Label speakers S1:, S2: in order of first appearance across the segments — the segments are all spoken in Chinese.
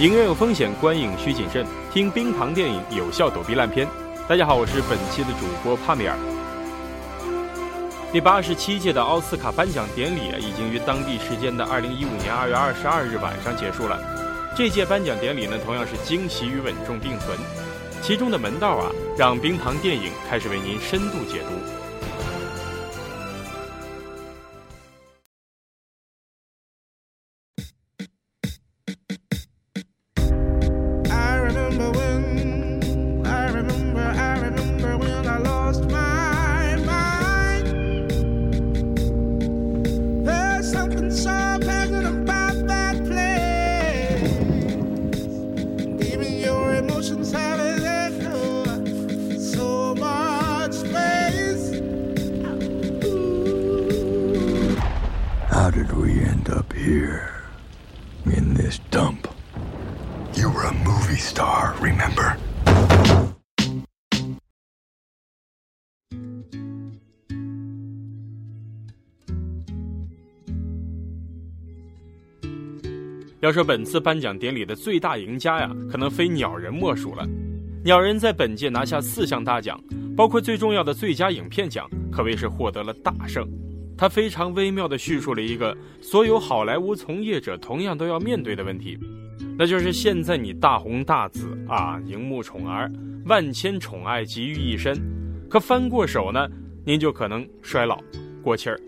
S1: 影院有风险，观影需谨慎。听冰糖电影，有效躲避烂片。大家好，我是本期的主播帕米尔。第八十七届的奥斯卡颁奖典礼啊，已经于当地时间的二零一五年二月二十二日晚上结束了。这届颁奖典礼呢，同样是惊喜与稳重并存。其中的门道啊，让冰糖电影开始为您深度解读。
S2: Did we end up here in this dump. You were a movie star remember?
S1: 要说本次颁奖典礼的最大赢家呀，可能非鸟人莫属了，鸟人在本届拿下四项大奖，包括最重要的最佳影片奖，可谓是获得了大胜。他非常微妙地叙述了一个所有好莱坞从业者同样都要面对的问题，那就是现在你大红大紫啊，荧幕宠儿，万千宠爱集于一身，可翻过手呢，您就可能衰老、过气儿。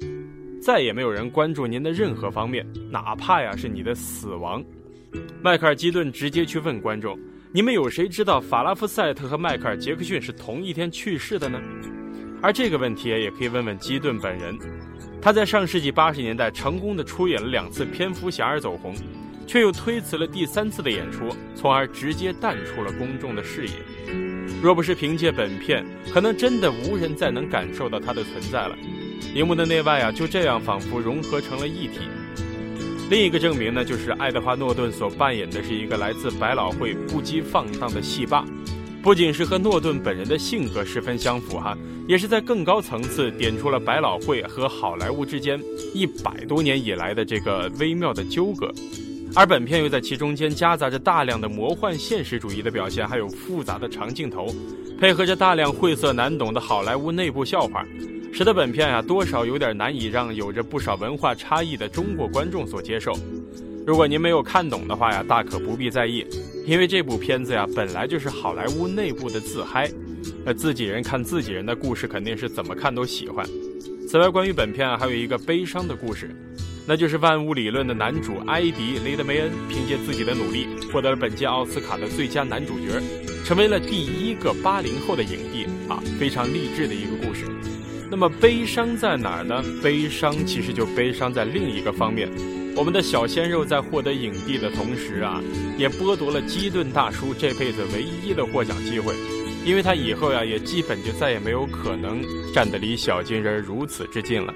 S1: 再也没有人关注您的任何方面，哪怕呀是你的死亡。迈克尔·基顿直接去问观众：“你们有谁知道法拉夫赛特和迈克尔·杰克逊是同一天去世的呢？”而这个问题也可以问问基顿本人。他在上世纪八十年代成功的出演了两次蝙蝠侠而走红，却又推辞了第三次的演出，从而直接淡出了公众的视野。若不是凭借本片，可能真的无人再能感受到他的存在了。荧幕的内外啊，就这样仿佛融合成了一体。另一个证明呢，就是爱德华·诺顿所扮演的是一个来自百老汇、不羁放荡的戏霸，不仅是和诺顿本人的性格十分相符哈，也是在更高层次点出了百老汇和好莱坞之间一百多年以来的这个微妙的纠葛。而本片又在其中间夹杂着大量的魔幻现实主义的表现，还有复杂的长镜头，配合着大量晦涩难懂的好莱坞内部笑话。使得本片呀多少有点难以让有着不少文化差异的中国观众所接受。如果您没有看懂的话呀，大可不必在意，因为这部片子呀本来就是好莱坞内部的自嗨，呃，自己人看自己人的故事肯定是怎么看都喜欢。此外，关于本片还有一个悲伤的故事，那就是万物理论的男主埃迪·雷德梅恩凭借自己的努力获得了本届奥斯卡的最佳男主角，成为了第一个八零后的影帝啊，非常励志的一个故事。那么悲伤在哪儿呢？悲伤其实就悲伤在另一个方面，我们的小鲜肉在获得影帝的同时啊，也剥夺了基顿大叔这辈子唯一的获奖机会，因为他以后呀也基本就再也没有可能站得离小金人如此之近了。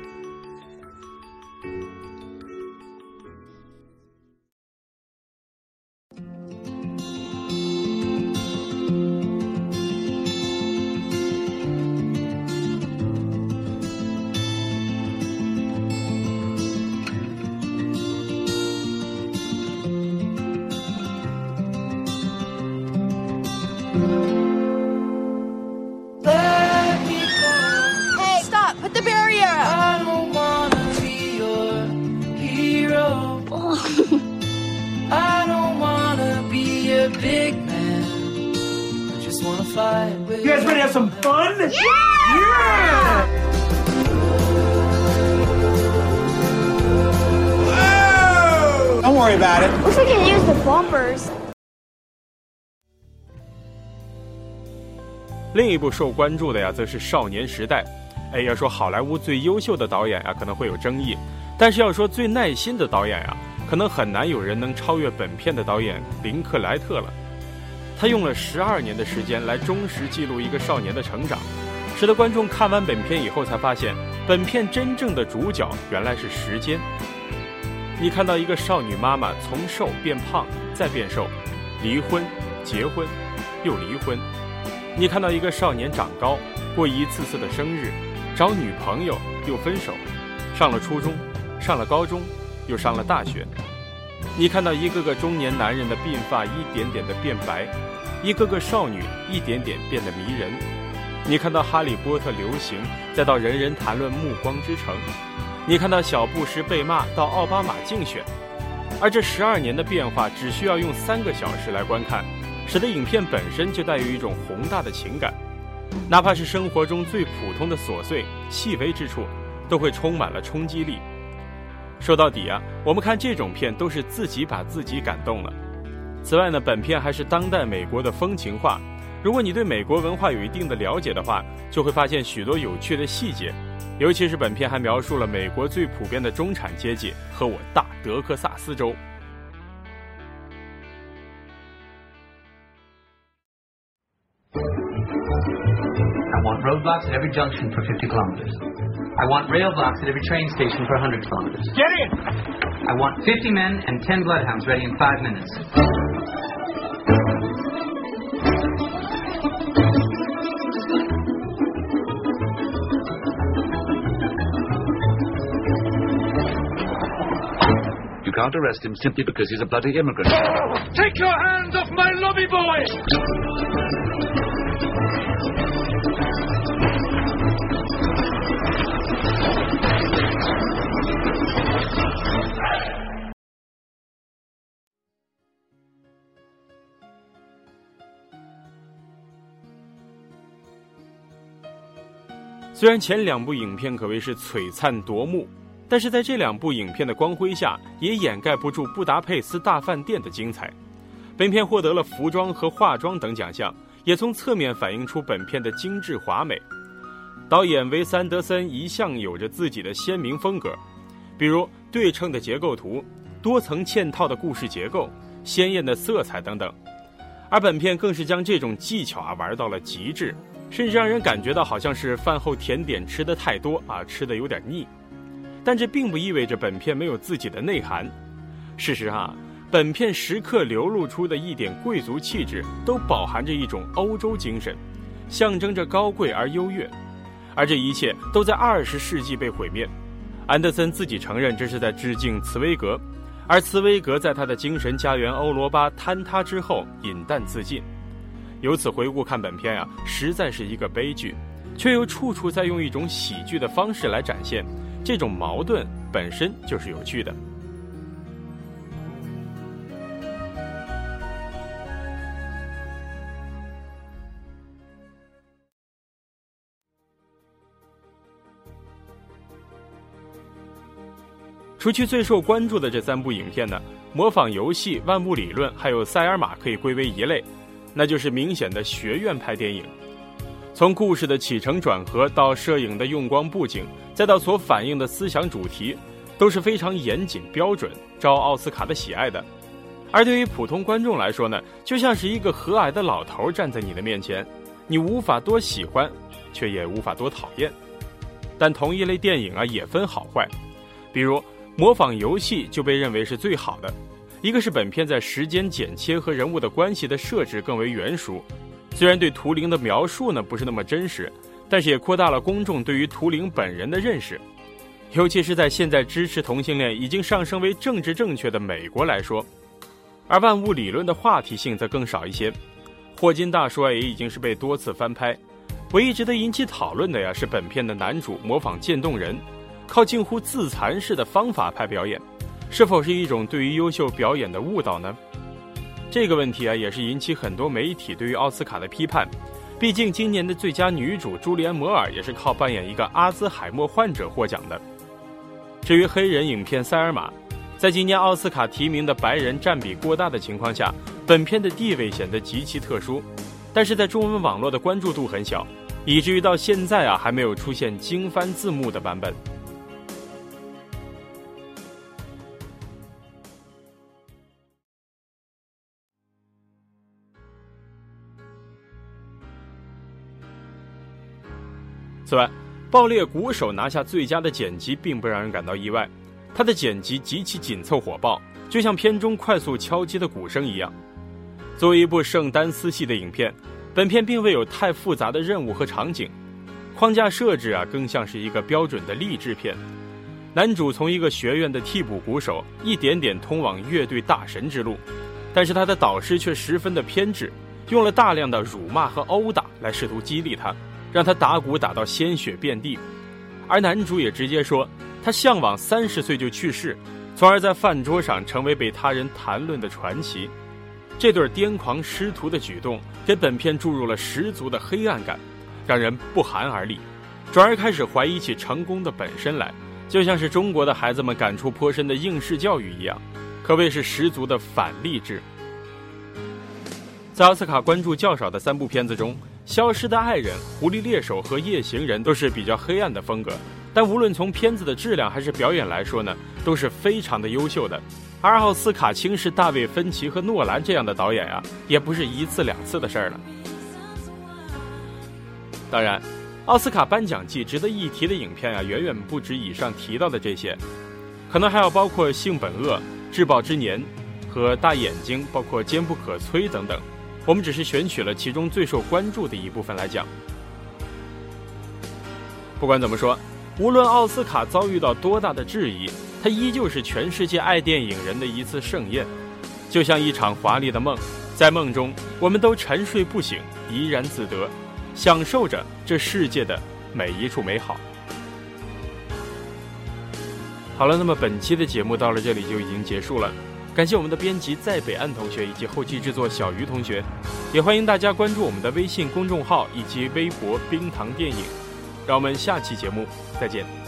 S3: Worry about it. Wish we could use the bumpers.
S1: 另一部受关注的呀，则是《少年时代》。哎，要说好莱坞最优秀的导演啊，可能会有争议；但是要说最耐心的导演啊，可能很难有人能超越本片的导演林克莱特了。他用了十二年的时间来忠实记录一个少年的成长，使得观众看完本片以后才发现，本片真正的主角原来是时间。你看到一个少女妈妈从瘦变胖再变瘦，离婚、结婚，又离婚；你看到一个少年长高，过一次次的生日，找女朋友又分手，上了初中，上了高中，又上了大学；你看到一个个中年男人的鬓发一点点的变白，一个个少女一点点变得迷人。你看到《哈利波特》流行，再到人人谈论《暮光之城》，你看到小布什被骂，到奥巴马竞选，而这十二年的变化只需要用三个小时来观看，使得影片本身就带有一种宏大的情感，哪怕是生活中最普通的琐碎、细微之处，都会充满了冲击力。说到底啊，我们看这种片都是自己把自己感动了。此外呢，本片还是当代美国的风情画。如果你对美国文化有一定的了解的话，就会发现许多有趣的细节。尤其是本片还描述了美国最普遍的中产阶级和我大德克萨斯州。
S4: I want roadblocks at every junction for 50 kilometers. I want rail blocks at every train station for 100 kilometers.
S3: Get in!
S4: I want 50 men and 10 bloodhounds ready in five minutes.
S5: Can't arrest him simply because he's a bloody immigrant.
S3: Take your hands off my lobby boy!
S1: 虽然前两部影片可谓是璀璨夺目，但是在这两部影片的光辉下，也掩盖不住布达佩斯大饭店的精彩。本片获得了服装和化妆等奖项，也从侧面反映出本片的精致华美。导演维斯安德森一向有着自己的鲜明风格，比如对称的结构图、多层嵌套的故事结构、鲜艳的色彩等等。而本片更是将这种技巧啊玩到了极致。甚至让人感觉到好像是饭后甜点吃的太多啊，吃的有点腻。但这并不意味着本片没有自己的内涵。事实上，本片时刻流露出的一点贵族气质，都饱含着一种欧洲精神，象征着高贵而优越。而这一切都在二十世纪被毁灭。安德森自己承认这是在致敬茨威格，而茨威格在他的精神家园欧罗巴坍塌之后饮弹自尽。由此回顾看本片啊，实在是一个悲剧，却又处处在用一种喜剧的方式来展现，这种矛盾本身就是有趣的。除去最受关注的这三部影片呢，模仿游戏、万物理论还有塞尔玛可以归为一类。那就是明显的学院派电影，从故事的起承转合到摄影的用光布景，再到所反映的思想主题，都是非常严谨标准，招奥斯卡的喜爱的。而对于普通观众来说呢，就像是一个和蔼的老头站在你的面前，你无法多喜欢，却也无法多讨厌。但同一类电影啊，也分好坏，比如模仿游戏就被认为是最好的。一个是本片在时间剪切和人物的关系的设置更为圆熟，虽然对图灵的描述呢不是那么真实，但是也扩大了公众对于图灵本人的认识，尤其是在现在支持同性恋已经上升为政治正确的美国来说，而万物理论的话题性则更少一些。霍金大叔也已经是被多次翻拍，唯一值得引起讨论的呀是本片的男主模仿渐冻人，靠近乎自残式的方法拍表演。是否是一种对于优秀表演的误导呢？这个问题啊，也是引起很多媒体对于奥斯卡的批判。毕竟今年的最佳女主朱莉安·摩尔也是靠扮演一个阿兹海默患者获奖的。至于黑人影片《塞尔玛》，在今年奥斯卡提名的白人占比过大的情况下，本片的地位显得极其特殊。但是在中文网络的关注度很小，以至于到现在啊，还没有出现经翻字幕的版本。此外，爆裂鼓手拿下最佳的剪辑，并不让人感到意外。他的剪辑极其紧凑火爆，就像片中快速敲击的鼓声一样。作为一部圣丹斯系的影片，本片并未有太复杂的任务和场景，框架设置啊，更像是一个标准的励志片。男主从一个学院的替补鼓手，一点点通往乐队大神之路，但是他的导师却十分的偏执，用了大量的辱骂和殴打来试图激励他，让他打鼓打到鲜血遍地。而男主也直接说，他向往三十岁就去世，从而在饭桌上成为被他人谈论的传奇。这对癫狂师徒的举动给本片注入了十足的黑暗感，让人不寒而栗，转而开始怀疑起成功的本身来。就像是中国的孩子们感触颇深的应试教育一样，可谓是十足的反励志。在奥斯卡关注较少的三部片子中，《消失的爱人》《狐狸猎手》和《夜行人》都是比较黑暗的风格，但无论从片子的质量还是表演来说呢，都是非常的优秀的。而奥斯卡轻视大卫·芬奇和诺兰这样的导演呀，也不是一次两次的事儿了。当然。奥斯卡颁奖季值得一提的影片啊，远远不止以上提到的这些，可能还要包括《性本恶》《至报之年》和《大眼睛》，包括《坚不可摧》等等。我们只是选取了其中最受关注的一部分来讲。不管怎么说，无论奥斯卡遭遇到多大的质疑，它依旧是全世界爱电影人的一次盛宴，就像一场华丽的梦，在梦中我们都沉睡不醒，怡然自得。享受着这世界的每一处美好。好了，那么本期的节目到了这里就已经结束了。感谢我们的编辑在北岸同学以及后期制作小鱼同学，也欢迎大家关注我们的微信公众号以及微博“冰糖电影”。让我们下期节目再见。